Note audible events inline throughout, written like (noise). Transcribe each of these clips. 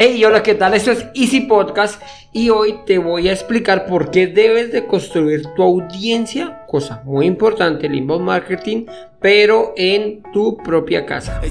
Hey, hola, ¿qué tal? Esto es Easy Podcast y hoy te voy a explicar por qué debes de construir tu audiencia, cosa muy importante, el inbound marketing, pero en tu propia casa. They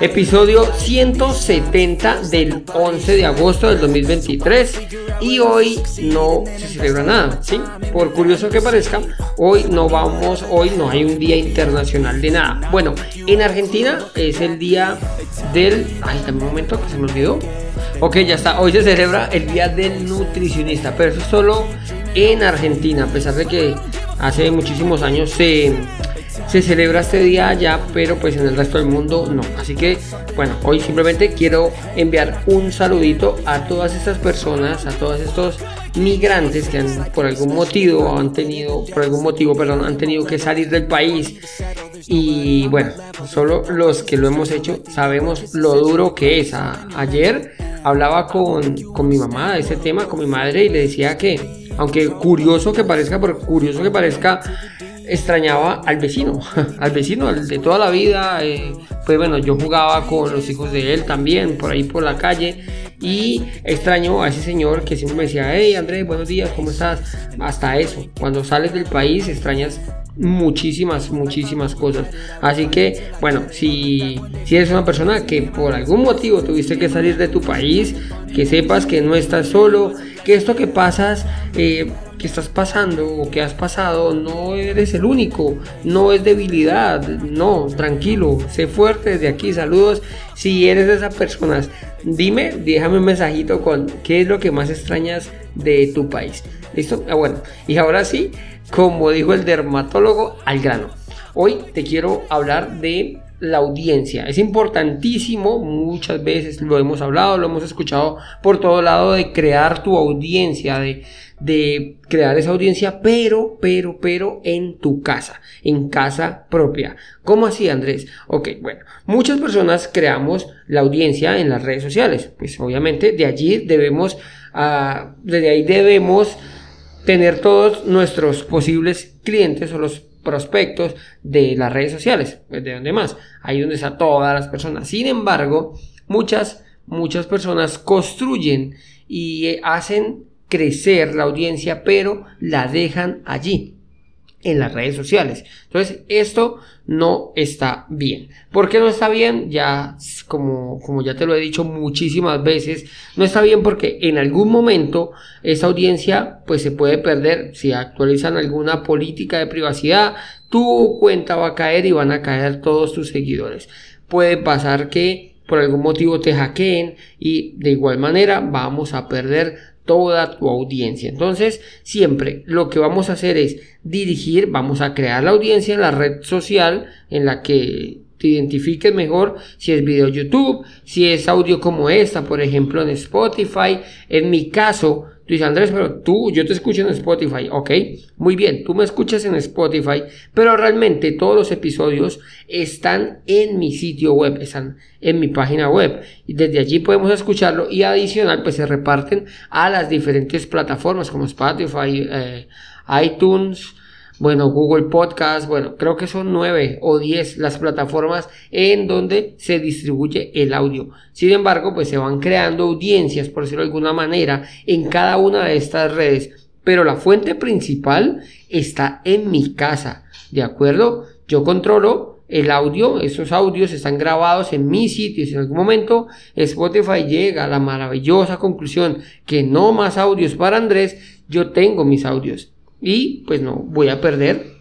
Episodio 170 del 11 de agosto del 2023 y hoy no se celebra nada, ¿sí? Por curioso que parezca, hoy no vamos, hoy no hay un día internacional de nada. Bueno, en Argentina es el día del... Ay, dame un momento que se me olvidó. Ok, ya está, hoy se celebra el día del nutricionista, pero eso es solo en Argentina, a pesar de que hace muchísimos años se se celebra este día allá, pero pues en el resto del mundo no. Así que, bueno, hoy simplemente quiero enviar un saludito a todas estas personas, a todos estos migrantes que han, por algún motivo han tenido, por algún motivo, perdón, han tenido que salir del país. Y bueno, solo los que lo hemos hecho sabemos lo duro que es. Ayer hablaba con, con mi mamá de ese tema, con mi madre, y le decía que, aunque curioso que parezca, por curioso que parezca, extrañaba al vecino, (laughs) al vecino de toda la vida. eh, pues bueno, yo jugaba con los hijos de él también, por ahí por la calle. Y extraño a ese señor que siempre me decía, hey Andrés, buenos días, ¿cómo estás? Hasta eso, cuando sales del país extrañas muchísimas, muchísimas cosas. Así que, bueno, si, si eres una persona que por algún motivo tuviste que salir de tu país, que sepas que no estás solo, que esto que pasas, eh, que estás pasando o que has pasado, no eres el único, no es debilidad, no, tranquilo, sé fuerte desde aquí, saludos. Si eres de esas personas, dime, déjame un mensajito con qué es lo que más extrañas de tu país. ¿Listo? Ah, bueno, y ahora sí, como dijo el dermatólogo, al grano. Hoy te quiero hablar de la audiencia. Es importantísimo, muchas veces lo hemos hablado, lo hemos escuchado por todo lado, de crear tu audiencia, de, de crear esa audiencia, pero, pero, pero en tu casa, en casa propia. ¿Cómo así, Andrés? Ok, bueno, muchas personas creamos la audiencia en las redes sociales. Pues obviamente de allí debemos, ah, desde ahí debemos tener todos nuestros posibles clientes o los prospectos de las redes sociales, pues, de donde más, ahí donde están todas las personas. Sin embargo, muchas, muchas personas construyen y eh, hacen crecer la audiencia, pero la dejan allí en las redes sociales. Entonces, esto no está bien. ¿Por qué no está bien? Ya, como, como ya te lo he dicho muchísimas veces, no está bien porque en algún momento esa audiencia pues se puede perder si actualizan alguna política de privacidad, tu cuenta va a caer y van a caer todos tus seguidores. Puede pasar que por algún motivo te hackeen y de igual manera vamos a perder toda tu audiencia. Entonces, siempre lo que vamos a hacer es dirigir, vamos a crear la audiencia en la red social en la que te identifiques mejor si es video YouTube, si es audio como esta, por ejemplo, en Spotify. En mi caso, tú dices, Andrés, pero tú, yo te escucho en Spotify, ok, muy bien, tú me escuchas en Spotify, pero realmente todos los episodios están en mi sitio web, están en mi página web, y desde allí podemos escucharlo y adicional, pues se reparten a las diferentes plataformas como Spotify, eh, iTunes, bueno, Google Podcast, bueno, creo que son nueve o diez las plataformas en donde se distribuye el audio. Sin embargo, pues se van creando audiencias, por decirlo de alguna manera, en cada una de estas redes. Pero la fuente principal está en mi casa, ¿de acuerdo? Yo controlo el audio, esos audios están grabados en mi sitio. Si en algún momento Spotify llega a la maravillosa conclusión que no más audios para Andrés, yo tengo mis audios y pues no voy a perder.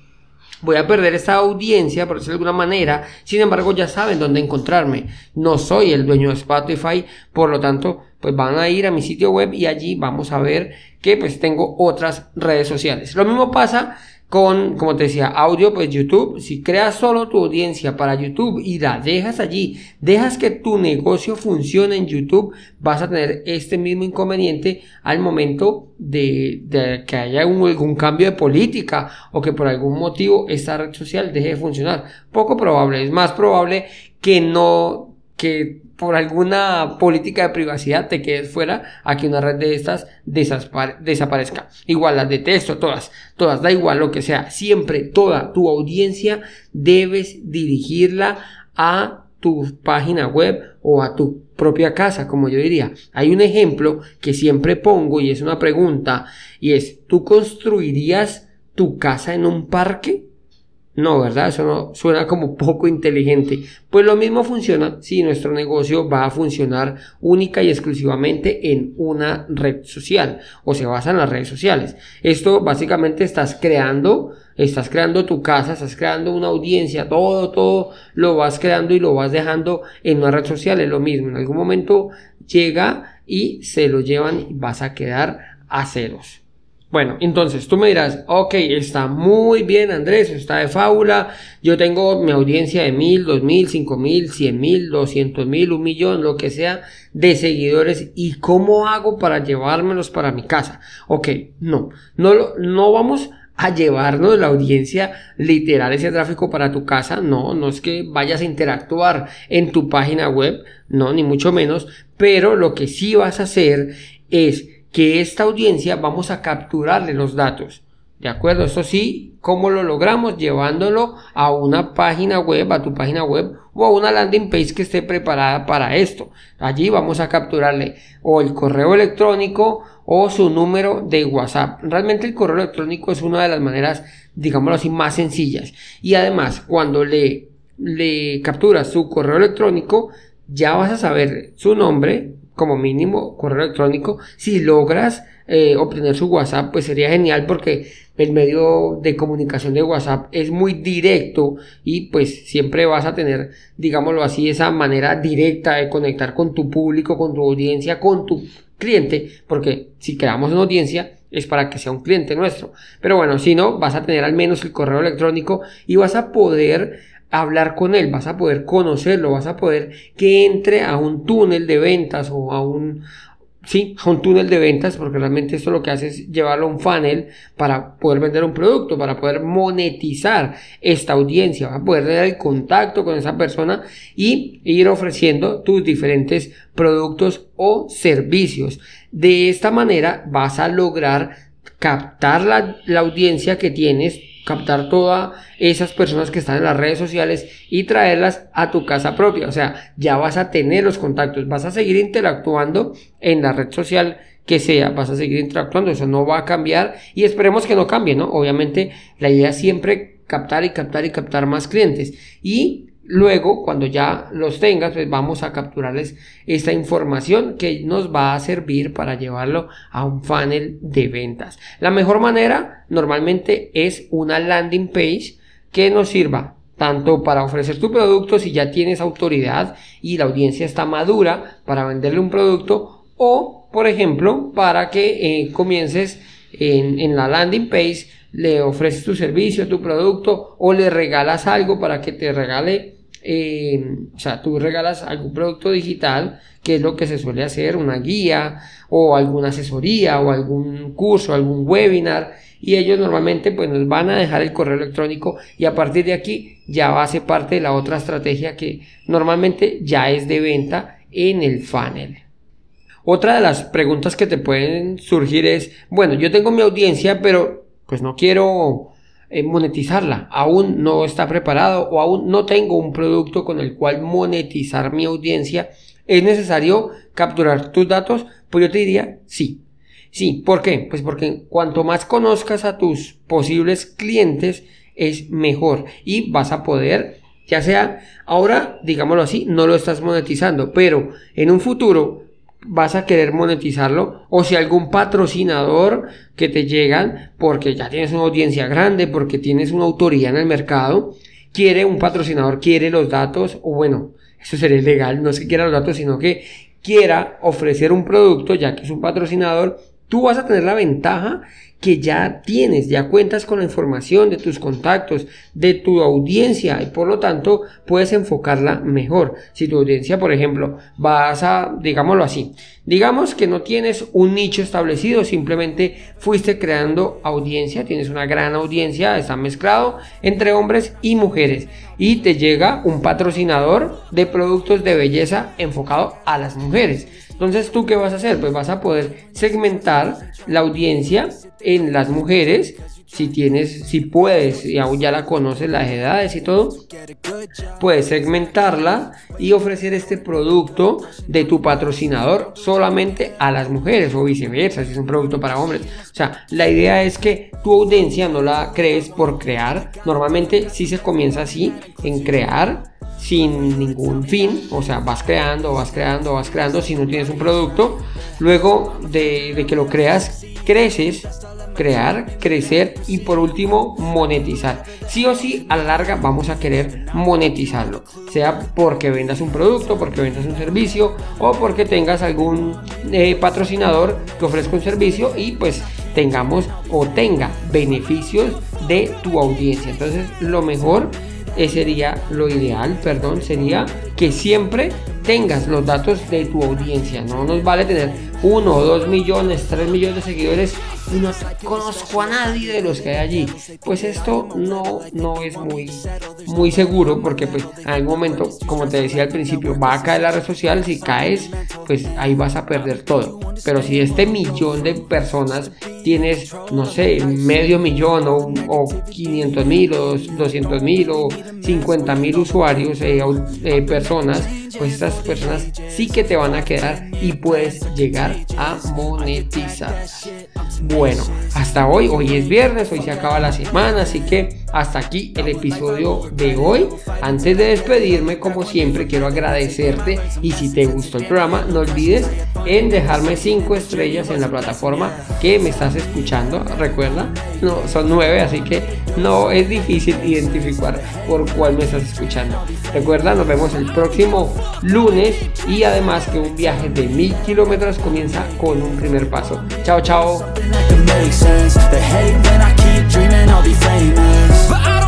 Voy a perder esta audiencia por decirlo de alguna manera. Sin embargo ya saben dónde encontrarme. No soy el dueño de Spotify por lo tanto pues van a ir a mi sitio web y allí vamos a ver que pues tengo otras redes sociales. Lo mismo pasa con, como te decía, audio, pues YouTube, si creas solo tu audiencia para YouTube y la dejas allí, dejas que tu negocio funcione en YouTube, vas a tener este mismo inconveniente al momento de, que haya algún cambio de política o que por algún motivo esta red social deje de funcionar. Poco probable, es más probable que no, que por alguna política de privacidad te quedes fuera a que una red de estas desaparezca. Igual las detesto, todas, todas, da igual lo que sea. Siempre toda tu audiencia debes dirigirla a tu página web o a tu propia casa, como yo diría. Hay un ejemplo que siempre pongo y es una pregunta y es, ¿tú construirías tu casa en un parque? No, ¿verdad? Eso no suena como poco inteligente. Pues lo mismo funciona si nuestro negocio va a funcionar única y exclusivamente en una red social o se basa en las redes sociales. Esto básicamente estás creando, estás creando tu casa, estás creando una audiencia, todo, todo lo vas creando y lo vas dejando en una red social. Es lo mismo. En algún momento llega y se lo llevan y vas a quedar a ceros. Bueno, entonces tú me dirás, ok, está muy bien Andrés, está de fábula, yo tengo mi audiencia de mil, dos mil, cinco mil, cien mil, doscientos mil, un millón, lo que sea, de seguidores, ¿y cómo hago para llevármelos para mi casa? Ok, no, no, no vamos a llevarnos la audiencia literal ese tráfico para tu casa, no, no es que vayas a interactuar en tu página web, no, ni mucho menos, pero lo que sí vas a hacer es que esta audiencia vamos a capturarle los datos. ¿De acuerdo? Eso sí, ¿cómo lo logramos? Llevándolo a una página web, a tu página web o a una landing page que esté preparada para esto. Allí vamos a capturarle o el correo electrónico o su número de WhatsApp. Realmente el correo electrónico es una de las maneras, digámoslo así, más sencillas. Y además, cuando le, le capturas su correo electrónico, ya vas a saber su nombre, como mínimo correo electrónico. Si logras eh, obtener su WhatsApp, pues sería genial porque el medio de comunicación de WhatsApp es muy directo y pues siempre vas a tener, digámoslo así, esa manera directa de conectar con tu público, con tu audiencia, con tu cliente, porque si creamos una audiencia es para que sea un cliente nuestro. Pero bueno, si no, vas a tener al menos el correo electrónico y vas a poder hablar con él, vas a poder conocerlo, vas a poder que entre a un túnel de ventas o a un, sí, a un túnel de ventas, porque realmente esto lo que hace es llevarlo a un funnel para poder vender un producto, para poder monetizar esta audiencia, vas a poder tener el contacto con esa persona y ir ofreciendo tus diferentes productos o servicios. De esta manera vas a lograr captar la, la audiencia que tienes captar todas esas personas que están en las redes sociales y traerlas a tu casa propia. O sea, ya vas a tener los contactos, vas a seguir interactuando en la red social que sea, vas a seguir interactuando, eso no va a cambiar y esperemos que no cambie, ¿no? Obviamente la idea es siempre captar y captar y captar más clientes y Luego, cuando ya los tengas, pues vamos a capturarles esta información que nos va a servir para llevarlo a un funnel de ventas. La mejor manera normalmente es una landing page que nos sirva tanto para ofrecer tu producto si ya tienes autoridad y la audiencia está madura para venderle un producto o, por ejemplo, para que eh, comiences en, en la landing page le ofreces tu servicio, tu producto o le regalas algo para que te regale eh, o sea, tú regalas algún producto digital, que es lo que se suele hacer, una guía o alguna asesoría o algún curso, algún webinar, y ellos normalmente pues nos van a dejar el correo electrónico y a partir de aquí ya hace parte de la otra estrategia que normalmente ya es de venta en el funnel. Otra de las preguntas que te pueden surgir es, bueno, yo tengo mi audiencia, pero pues no quiero eh, monetizarla. Aún no está preparado o aún no tengo un producto con el cual monetizar mi audiencia. ¿Es necesario capturar tus datos? Pues yo te diría sí. Sí, ¿por qué? Pues porque cuanto más conozcas a tus posibles clientes es mejor y vas a poder, ya sea ahora, digámoslo así, no lo estás monetizando, pero en un futuro vas a querer monetizarlo o si algún patrocinador que te llegan porque ya tienes una audiencia grande, porque tienes una autoridad en el mercado, quiere un patrocinador, quiere los datos o bueno, eso sería ilegal, no es que quiera los datos, sino que quiera ofrecer un producto ya que es un patrocinador, tú vas a tener la ventaja que ya tienes, ya cuentas con la información de tus contactos, de tu audiencia y por lo tanto puedes enfocarla mejor. Si tu audiencia, por ejemplo, vas a, digámoslo así, digamos que no tienes un nicho establecido, simplemente fuiste creando audiencia, tienes una gran audiencia, está mezclado entre hombres y mujeres y te llega un patrocinador de productos de belleza enfocado a las mujeres. Entonces, ¿tú qué vas a hacer? Pues vas a poder segmentar la audiencia en las mujeres si tienes, si puedes, y aún ya la conoces, las edades y todo, puedes segmentarla y ofrecer este producto de tu patrocinador solamente a las mujeres o viceversa, si es un producto para hombres. O sea, la idea es que tu audiencia no la crees por crear. Normalmente si se comienza así, en crear sin ningún fin, o sea, vas creando, vas creando, vas creando, si no tienes un producto, luego de, de que lo creas, creces crear, crecer y por último monetizar. Sí o sí, a la larga vamos a querer monetizarlo. Sea porque vendas un producto, porque vendas un servicio o porque tengas algún eh, patrocinador que ofrezca un servicio y pues tengamos o tenga beneficios de tu audiencia. Entonces lo mejor eh, sería, lo ideal, perdón, sería que siempre tengas los datos de tu audiencia. No nos vale tener uno, dos millones, tres millones de seguidores y no conozco a nadie de los que hay allí. Pues esto no, no es muy, muy seguro porque pues en algún momento, como te decía al principio, va a caer la red social, si caes, pues ahí vas a perder todo. Pero si este millón de personas tienes, no sé, medio millón o, o 500 mil o 200 mil o 50 mil usuarios, eh, eh, personas, pues estas personas sí que te van a quedar y puedes llegar a monetizar. Bueno, hasta hoy, hoy es viernes, hoy se acaba la semana, así que hasta aquí el episodio de hoy. Antes de despedirme, como siempre, quiero agradecerte y si te gustó el programa, no olvides en dejarme 5 estrellas en la plataforma que me estás escuchando. Recuerda, no, son 9, así que no es difícil identificar por cuál me estás escuchando. Recuerda, nos vemos el próximo lunes y además que un viaje de mil kilómetros comienza con un primer paso. Chao, chao. But I don't